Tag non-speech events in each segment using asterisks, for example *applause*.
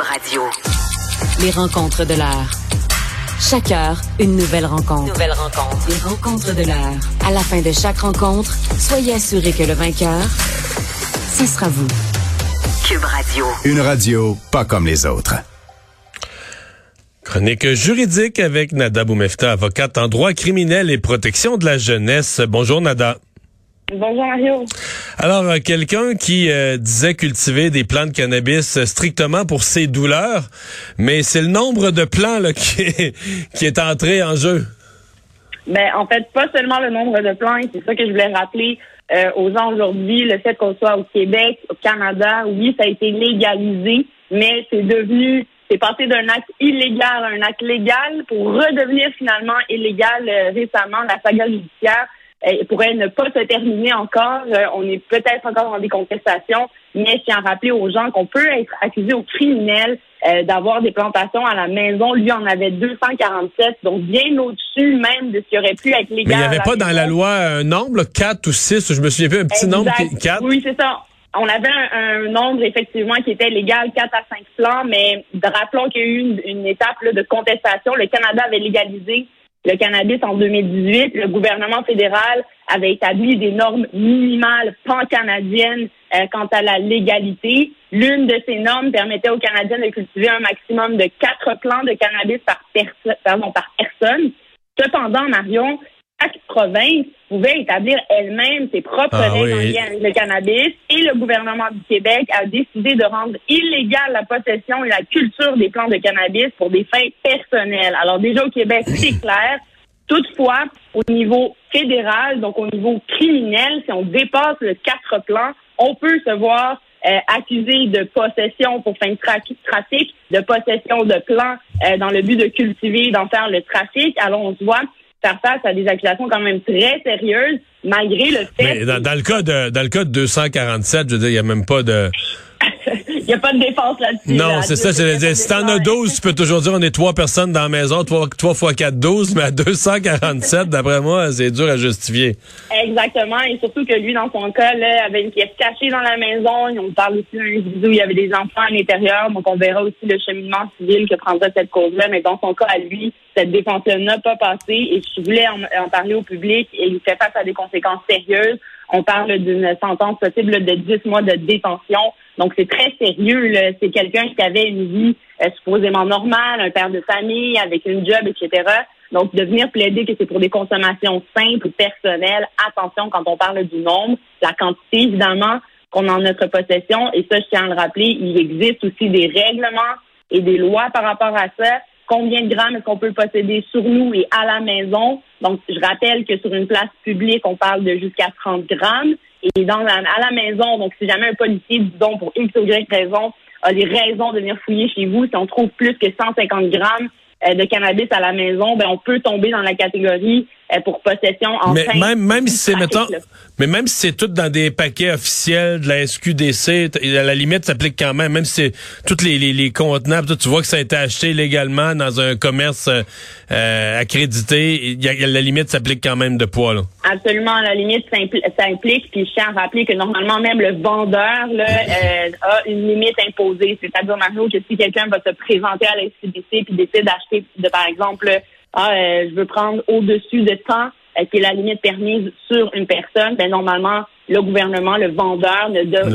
Cube Radio. Les rencontres de l'heure. Chaque heure, une nouvelle rencontre. Nouvelle rencontre. Les rencontres de l'heure. À la fin de chaque rencontre, soyez assurés que le vainqueur, ce sera vous. Cube Radio. Une radio pas comme les autres. Chronique juridique avec Nada Boumefta, avocate en droit criminel et protection de la jeunesse. Bonjour Nada. Bonjour Mario. Alors, euh, quelqu'un qui euh, disait cultiver des plants de cannabis euh, strictement pour ses douleurs, mais c'est le nombre de plants là, *laughs* qui, est, qui est entré en jeu. Ben, en fait, pas seulement le nombre de plants, c'est ça que je voulais rappeler aux gens aujourd'hui, le fait qu'on soit au Québec, au Canada, oui, ça a été légalisé, mais c'est devenu, c'est passé d'un acte illégal à un acte légal pour redevenir finalement illégal récemment, la saga judiciaire pourrait ne pas se terminer encore. Euh, on est peut-être encore dans des contestations, mais tiens à rappeler aux gens qu'on peut être accusé au criminel euh, d'avoir des plantations à la maison. Lui en avait 247, donc bien au-dessus même de ce qui aurait pu être légal. Mais il n'y avait pas dans la loi un nombre, 4 ou 6, je me souviens plus, un petit nombre, 4? Oui, c'est ça. On avait un, nombre effectivement qui était légal, 4 à 5 plans, mais rappelons qu'il y a eu une, une étape là, de contestation. Le Canada avait légalisé le cannabis en 2018, le gouvernement fédéral avait établi des normes minimales pan-canadiennes euh, quant à la légalité. L'une de ces normes permettait aux Canadiens de cultiver un maximum de quatre plants de cannabis par, par personne. Cependant, Marion, chaque province pouvait établir elle-même ses propres ah règles avec le cannabis et le gouvernement du Québec a décidé de rendre illégale la possession et la culture des plantes de cannabis pour des fins personnelles. Alors déjà au Québec, *laughs* c'est clair. Toutefois, au niveau fédéral, donc au niveau criminel, si on dépasse le quatre plans, on peut se voir euh, accusé de possession pour fin de trafic, de possession de plants euh, dans le but de cultiver, d'en faire le trafic. Alors on se voit faire face à des accusations quand même très sérieuses, malgré le fait. Mais dans, dans le cas de dans le cas de 247, je veux dire, il n'y a même pas de *laughs* Il n'y a pas de défense là-dessus. Non, c'est ça, je veux dire. Si t'en as 12, tu peux toujours dire on est trois personnes dans la maison, trois, trois fois quatre, douze, mais à 247, *laughs* d'après moi, c'est dur à justifier. Exactement, et surtout que lui, dans son cas, là, avait une pièce cachée dans la maison. On parle aussi d'un individu où il y avait des enfants à l'intérieur, donc on verra aussi le cheminement civil que prendra cette cause-là. Mais dans son cas, à lui, cette défense-là n'a pas passé, et je voulais en, en parler au public, et il fait face à des conséquences sérieuses. On parle d'une sentence possible de 10 mois de détention. Donc, c'est très sérieux. C'est quelqu'un qui avait une vie euh, supposément normale, un père de famille, avec une job, etc. Donc, de venir plaider que c'est pour des consommations simples personnelles, attention quand on parle du nombre, la quantité, évidemment, qu'on a en notre possession. Et ça, je tiens à le rappeler, il existe aussi des règlements et des lois par rapport à ça combien de grammes est-ce qu'on peut posséder sur nous et à la maison. Donc, je rappelle que sur une place publique, on parle de jusqu'à 30 grammes. Et dans à la maison, donc si jamais un policier, disons, pour X ou Y raison, a les raisons de venir fouiller chez vous, si on trouve plus que 150 grammes euh, de cannabis à la maison, ben on peut tomber dans la catégorie pour possession en mais même même si c'est mettons mais même si c'est tout dans des paquets officiels de la SQDC à la limite ça s'applique quand même. Même si c'est tous les, les, les contenants tu vois que ça a été acheté légalement dans un commerce euh, accrédité il y a, la limite s'applique quand même de poids là. Absolument la limite ça implique puis je tiens à rappeler que normalement même le vendeur là *laughs* euh, a une limite imposée. C'est-à-dire Mario que si quelqu'un va se présenter à la SQDC puis décide d'acheter de par exemple ah, euh, je veux prendre au-dessus de temps euh, qui est la limite permise sur une personne, ben normalement, le gouvernement, le vendeur ne, donne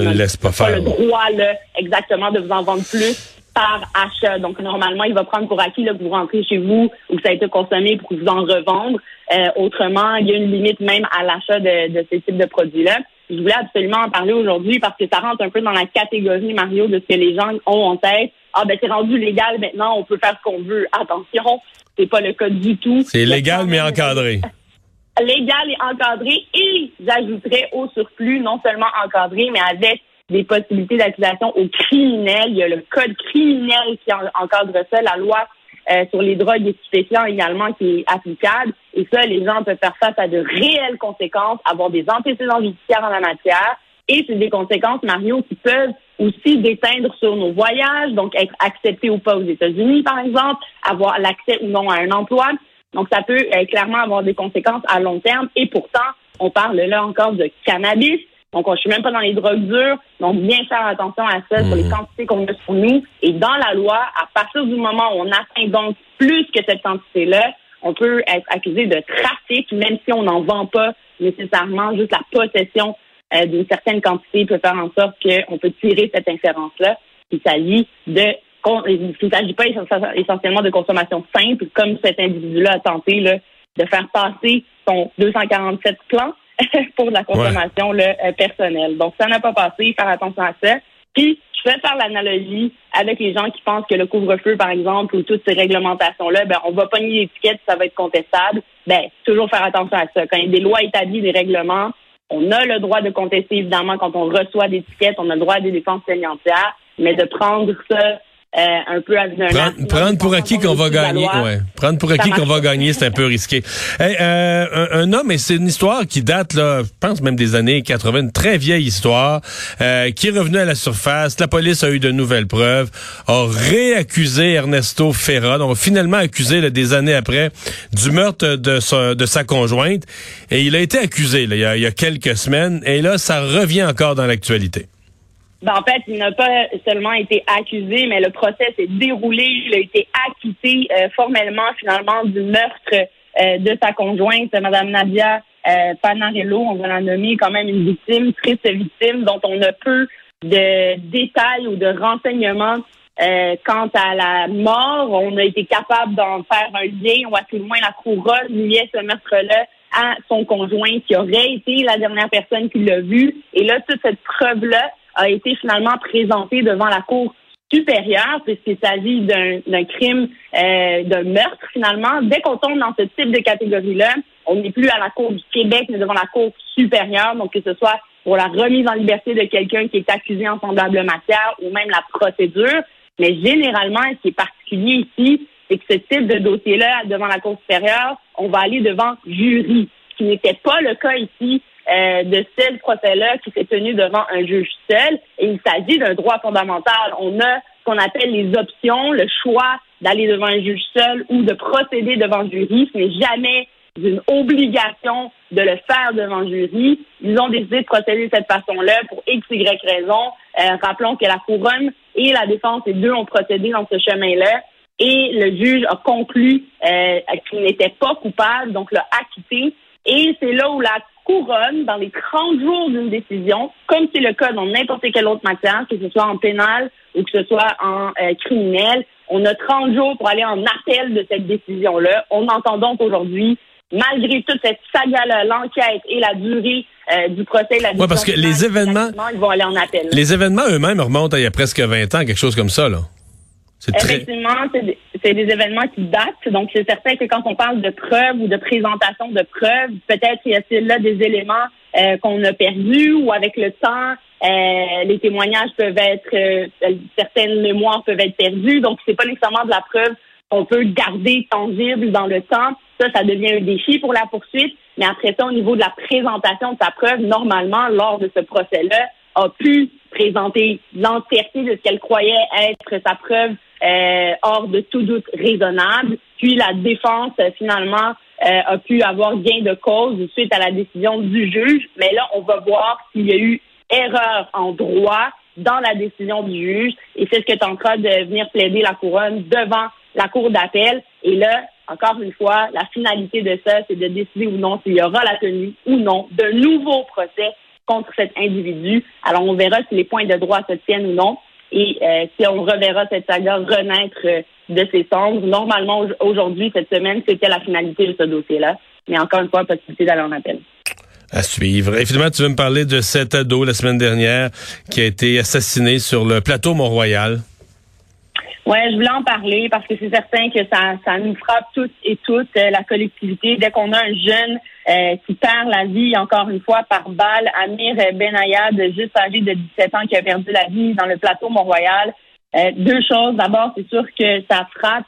pas, le droit là, exactement de vous en vendre plus par achat. Donc, normalement, il va prendre pour acquis là, que vous rentrez chez vous ou que ça a été consommé pour vous en revendre. Euh, autrement, il y a une limite même à l'achat de, de ces types de produits-là. Je voulais absolument en parler aujourd'hui parce que ça rentre un peu dans la catégorie, Mario, de ce que les gens ont en tête. Ah, ben, c'est rendu légal maintenant, on peut faire ce qu'on veut. Attention, c'est pas le cas du tout. C'est légal, mais encadré. *laughs* Légal et encadré. Et j'ajouterais au surplus, non seulement encadré, mais avec des possibilités d'accusation au criminel. Il y a le code criminel qui encadre ça, la loi euh, sur les drogues et stupéfiants également qui est applicable. Et ça, les gens peuvent faire face à de réelles conséquences, avoir des antécédents judiciaires en la matière. Et c'est des conséquences, Mario, qui peuvent aussi déteindre sur nos voyages, donc être accepté ou pas aux États-Unis, par exemple, avoir l'accès ou non à un emploi. Donc, ça peut euh, clairement avoir des conséquences à long terme. Et pourtant, on parle là encore de cannabis. Donc, je suis même pas dans les drogues dures. Donc, bien faire attention à ça, sur les quantités qu'on a sur nous. Et dans la loi, à partir du moment où on atteint donc plus que cette quantité-là, on peut être accusé de trafic, même si on n'en vend pas nécessairement. Juste la possession euh, d'une certaine quantité peut faire en sorte qu'on peut tirer cette inférence-là. Il s'agit de il ne s'agit pas essentiellement de consommation simple, comme cet individu-là a tenté là, de faire passer son 247 plans *laughs* pour la consommation euh, personnelle. Donc, ça n'a pas passé, faire attention à ça. Puis, je vais faire l'analogie avec les gens qui pensent que le couvre-feu, par exemple, ou toutes ces réglementations-là, ben, on va pogner l'étiquette, ça va être contestable. Ben, toujours faire attention à ça. Quand il y a des lois établies, des règlements, on a le droit de contester, évidemment, quand on reçoit des étiquettes, on a le droit à des défenses plaignantières, mais de prendre ça euh, un peu à prendre, prendre pour acquis qu'on va gagner, ouais. Prendre pour acquis qu'on va gagner, c'est un peu risqué. euh, un, homme, et c'est une histoire qui date, là, je pense même des années 80, une très vieille histoire, euh, qui est revenu à la surface. La police a eu de nouvelles preuves, a réaccusé Ernesto Ferra, donc finalement accusé là, des années après du meurtre de sa, de sa conjointe. Et il a été accusé là, il, y a, il y a quelques semaines, et là, ça revient encore dans l'actualité. Ben, en fait, il n'a pas seulement été accusé, mais le procès s'est déroulé. Il a été acquitté euh, formellement, finalement, du meurtre euh, de sa conjointe, Mme Nadia euh, Panarello. On va la nommer quand même une victime, triste victime, dont on a peu de détails ou de renseignements euh, quant à la mort. On a été capable d'en faire un lien, ou à tout le moins la couronne liait ce meurtre-là à son conjoint qui aurait été la dernière personne qui l'a vu. Et là, toute cette preuve-là a été finalement présenté devant la Cour supérieure, puisqu'il s'agit d'un crime, euh, d'un meurtre finalement. Dès qu'on tombe dans ce type de catégorie-là, on n'est plus à la Cour du Québec, mais devant la Cour supérieure, donc que ce soit pour la remise en liberté de quelqu'un qui est accusé en semblable matière ou même la procédure. Mais généralement, ce qui est particulier ici, c'est que ce type de dossier-là, devant la Cour supérieure, on va aller devant jury, ce qui n'était pas le cas ici euh, de ce procès-là qui s'est tenu devant un juge seul. Et il s'agit d'un droit fondamental. On a ce qu'on appelle les options, le choix d'aller devant un juge seul ou de procéder devant un jury. Ce n'est jamais une obligation de le faire devant un jury. Ils ont décidé de procéder de cette façon-là pour X, Y raison. Euh, rappelons que la couronne et la défense, les deux ont procédé dans ce chemin-là. Et le juge a conclu euh, qu'il n'était pas coupable, donc l'a acquitté. Et c'est là où la couronne dans les 30 jours d'une décision, comme c'est le cas dans n'importe quelle autre matière, que ce soit en pénal ou que ce soit en euh, criminel. On a 30 jours pour aller en appel de cette décision-là. On entend donc aujourd'hui, malgré toute cette saga-là, l'enquête et la durée euh, du procès, la Oui, parce que les événements, ils vont aller en appel. Les événements eux-mêmes remontent à il y a presque 20 ans, quelque chose comme ça, là. Effectivement, c'est des, événements qui datent. Donc, c'est certain que quand on parle de preuves ou de présentation de preuves, peut-être y a-t-il là des éléments euh, qu'on a perdus ou avec le temps, euh, les témoignages peuvent être, euh, certaines mémoires peuvent être perdues. Donc, c'est pas nécessairement de la preuve qu'on peut garder tangible dans le temps. Ça, ça devient un défi pour la poursuite. Mais après ça, au niveau de la présentation de sa preuve, normalement, lors de ce procès-là, a pu présenter l'entièreté de ce qu'elle croyait être sa preuve euh, hors de tout doute raisonnable. Puis la défense, euh, finalement, euh, a pu avoir gain de cause suite à la décision du juge. Mais là, on va voir s'il y a eu erreur en droit dans la décision du juge. Et c'est ce que tentera de venir plaider la couronne devant la cour d'appel. Et là, encore une fois, la finalité de ça, c'est de décider ou non s'il y aura la tenue ou non de nouveaux procès contre cet individu. Alors, on verra si les points de droit se tiennent ou non. Et euh, si on reverra cette saga renaître euh, de ses cendres, normalement aujourd'hui, cette semaine, c'était la finalité de ce dossier-là. Mais encore une fois, possibilité d'aller en appel. À suivre. Et finalement, tu veux me parler de cet ado la semaine dernière qui a été assassiné sur le plateau Mont-Royal? Oui, je voulais en parler parce que c'est certain que ça, ça nous frappe toutes et toutes, euh, la collectivité. Dès qu'on a un jeune euh, qui perd la vie, encore une fois, par balle, Amir Benayad, juste âgé de 17 ans, qui a perdu la vie dans le plateau Mont-Royal. Euh, deux choses. D'abord, c'est sûr que ça frappe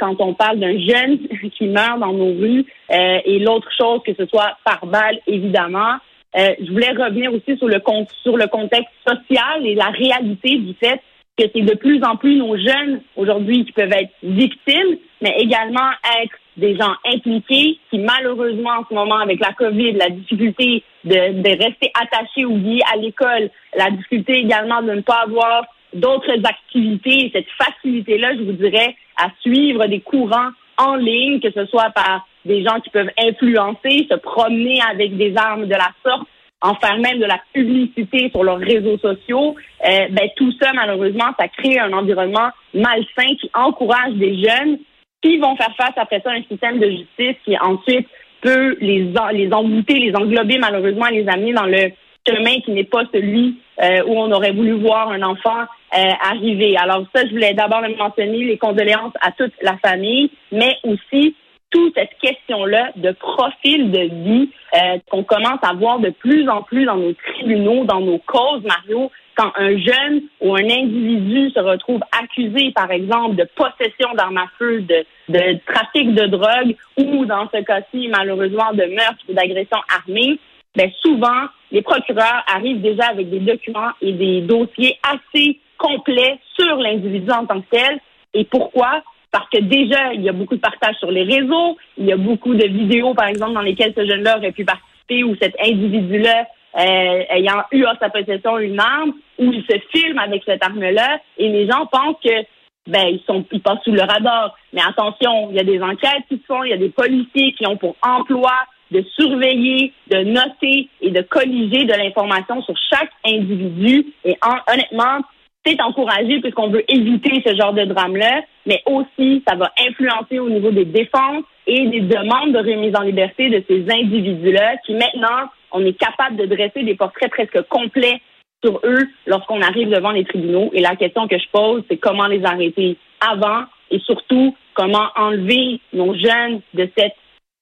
quand on parle d'un jeune *laughs* qui meurt dans nos rues. et l'autre chose, que ce soit par balle, évidemment. je voulais revenir aussi sur le, sur le contexte social et la réalité du fait que c'est de plus en plus nos jeunes aujourd'hui qui peuvent être victimes, mais également être des gens impliqués qui malheureusement en ce moment avec la COVID, la difficulté de, de rester attachés ou liés à l'école, la difficulté également de ne pas avoir d'autres activités, cette facilité-là, je vous dirais, à suivre des courants en ligne, que ce soit par des gens qui peuvent influencer, se promener avec des armes de la sorte, en faire même de la publicité sur leurs réseaux sociaux, euh, ben tout ça malheureusement, ça crée un environnement malsain qui encourage des jeunes qui vont faire face après ça à un système de justice qui ensuite peut les les embouter, les englober malheureusement, les amener dans le chemin qui n'est pas celui euh, où on aurait voulu voir un enfant euh, arriver. Alors ça, je voulais d'abord le mentionner, les condoléances à toute la famille, mais aussi toute cette question-là de profil de vie euh, qu'on commence à voir de plus en plus dans nos tribunaux, dans nos causes, Mario, quand un jeune ou un individu se retrouve accusé, par exemple, de possession d'armes à feu, de, de trafic de drogue ou, dans ce cas-ci, malheureusement, de meurtre ou d'agression armée, ben souvent, les procureurs arrivent déjà avec des documents et des dossiers assez complets sur l'individu en tant que tel. Et pourquoi? Parce que déjà, il y a beaucoup de partage sur les réseaux, il y a beaucoup de vidéos, par exemple, dans lesquelles ce jeune-là aurait pu participer ou cet individu-là euh, ayant eu à sa possession une arme, où il se filme avec cette arme-là, et les gens pensent que ben ils sont ils passent sous le radar. Mais attention, il y a des enquêtes qui se font, il y a des policiers qui ont pour emploi de surveiller, de noter et de colliger de l'information sur chaque individu. Et honnêtement, c'est encouragé puisqu'on veut éviter ce genre de drame-là, mais aussi ça va influencer au niveau des défenses et des demandes de remise en liberté de ces individus-là qui maintenant, on est capable de dresser des portraits presque complets sur eux lorsqu'on arrive devant les tribunaux. Et la question que je pose, c'est comment les arrêter avant et surtout comment enlever nos jeunes de cette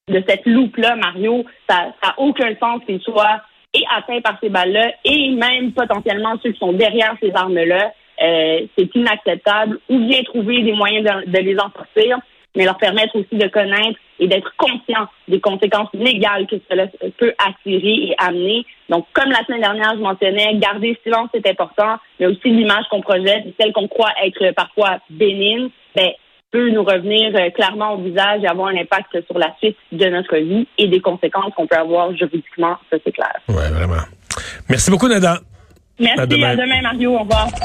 de cette loupe-là, Mario, ça n'a aucun sens qu'ils soient et atteints par ces balles-là et même potentiellement ceux qui sont derrière ces armes-là. Euh, c'est inacceptable. Ou bien trouver des moyens de, les en sortir, mais leur permettre aussi de connaître et d'être conscient des conséquences légales que cela peut attirer et amener. Donc, comme la semaine dernière, je mentionnais, garder silence, c'est important, mais aussi l'image qu'on projette, celle qu'on croit être parfois bénigne, ben, peut nous revenir euh, clairement au visage et avoir un impact sur la suite de notre vie et des conséquences qu'on peut avoir juridiquement, ça c'est clair. Oui, vraiment. Merci beaucoup, Nada. Merci, à demain, Mario. Au revoir.